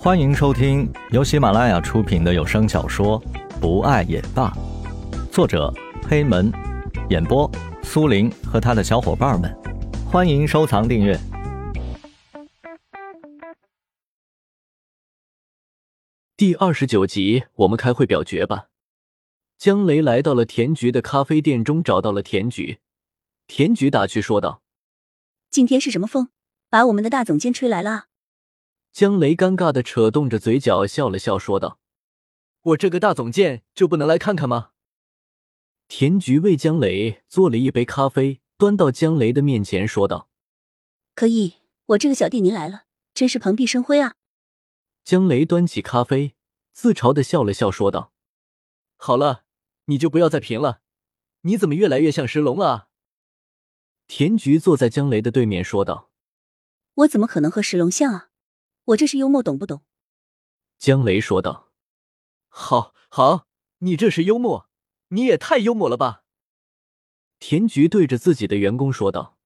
欢迎收听由喜马拉雅出品的有声小说《不爱也罢》，作者黑门，演播苏林和他的小伙伴们。欢迎收藏订阅。第二十九集，我们开会表决吧。江雷来到了田菊的咖啡店中，找到了田菊。田菊打趣说道：“今天是什么风，把我们的大总监吹来了？”江雷尴尬的扯动着嘴角，笑了笑，说道：“我这个大总监就不能来看看吗？”田菊为江雷做了一杯咖啡，端到江雷的面前，说道：“可以，我这个小弟您来了，真是蓬荜生辉啊！”江雷端起咖啡，自嘲的笑了笑，说道：“好了，你就不要再贫了，你怎么越来越像石龙了啊？”田菊坐在江雷的对面，说道：“我怎么可能和石龙像啊？”我这是幽默，懂不懂？江雷说道：“好，好，你这是幽默，你也太幽默了吧！”田菊对着自己的员工说道：“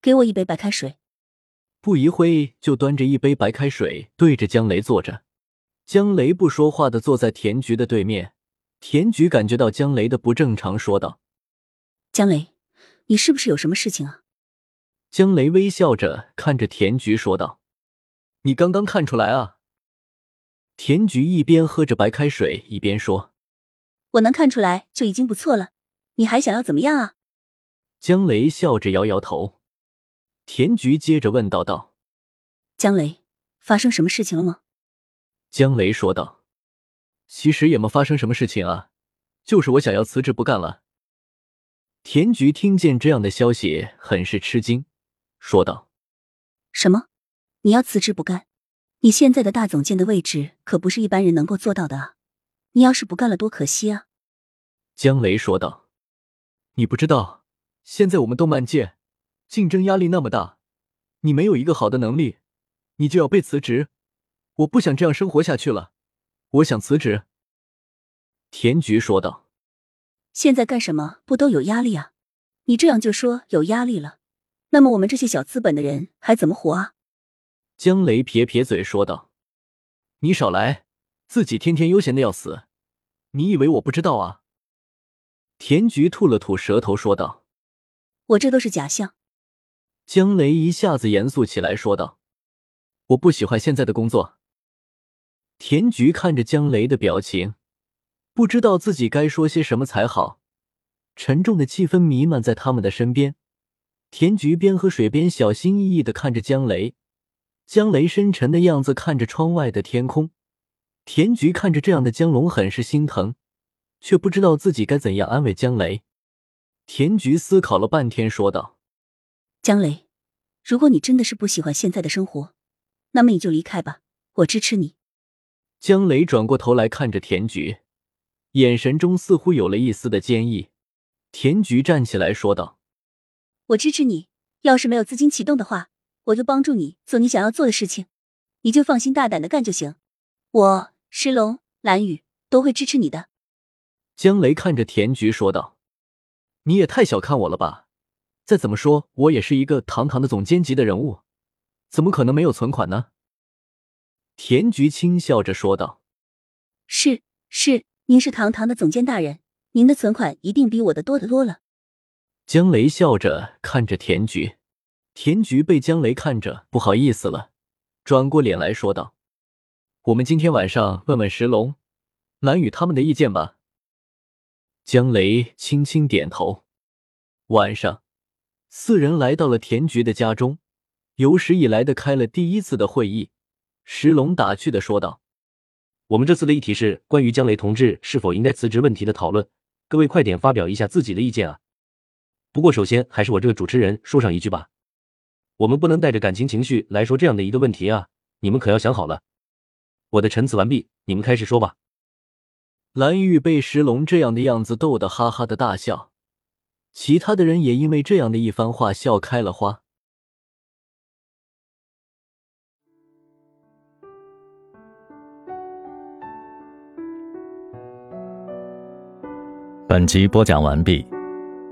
给我一杯白开水。”不一会就端着一杯白开水对着江雷坐着。江雷不说话的坐在田菊的对面。田菊感觉到江雷的不正常，说道：“江雷，你是不是有什么事情啊？”江雷微笑着看着田菊说道。你刚刚看出来啊？田菊一边喝着白开水，一边说：“我能看出来就已经不错了，你还想要怎么样啊？”江雷笑着摇摇头。田菊接着问道：“道，江雷，发生什么事情了吗？”江雷说道：“其实也没发生什么事情啊，就是我想要辞职不干了。”田菊听见这样的消息，很是吃惊，说道：“什么？”你要辞职不干？你现在的大总监的位置可不是一般人能够做到的啊！你要是不干了，多可惜啊！江雷说道：“你不知道，现在我们动漫界竞争压力那么大，你没有一个好的能力，你就要被辞职。我不想这样生活下去了，我想辞职。”田菊说道：“现在干什么不都有压力啊？你这样就说有压力了，那么我们这些小资本的人还怎么活啊？”江雷撇撇嘴说道：“你少来，自己天天悠闲的要死，你以为我不知道啊？”田菊吐了吐舌头说道：“我这都是假象。”江雷一下子严肃起来说道：“我不喜欢现在的工作。”田菊看着江雷的表情，不知道自己该说些什么才好。沉重的气氛弥漫在他们的身边。田菊边喝水边小心翼翼的看着江雷。江雷深沉的样子看着窗外的天空，田菊看着这样的江龙很是心疼，却不知道自己该怎样安慰江雷。田菊思考了半天，说道：“江雷，如果你真的是不喜欢现在的生活，那么你就离开吧，我支持你。”江雷转过头来看着田菊，眼神中似乎有了一丝的坚毅。田菊站起来说道：“我支持你，要是没有资金启动的话。”我就帮助你做你想要做的事情，你就放心大胆的干就行。我石龙、蓝雨都会支持你的。江雷看着田菊说道：“你也太小看我了吧！再怎么说，我也是一个堂堂的总监级的人物，怎么可能没有存款呢？”田菊轻笑着说道：“是是，您是堂堂的总监大人，您的存款一定比我的多得多了。”江雷笑着看着田菊。田菊被江雷看着，不好意思了，转过脸来说道：“我们今天晚上问问石龙、蓝雨他们的意见吧。”江雷轻轻点头。晚上，四人来到了田菊的家中，有史以来的开了第一次的会议。石龙打趣的说道：“我们这次的议题是关于江雷同志是否应该辞职问题的讨论，各位快点发表一下自己的意见啊！不过首先还是我这个主持人说上一句吧。”我们不能带着感情情绪来说这样的一个问题啊！你们可要想好了。我的陈词完毕，你们开始说吧。蓝玉被石龙这样的样子逗得哈哈的大笑，其他的人也因为这样的一番话笑开了花。本集播讲完毕，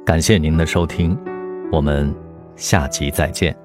感谢您的收听，我们下集再见。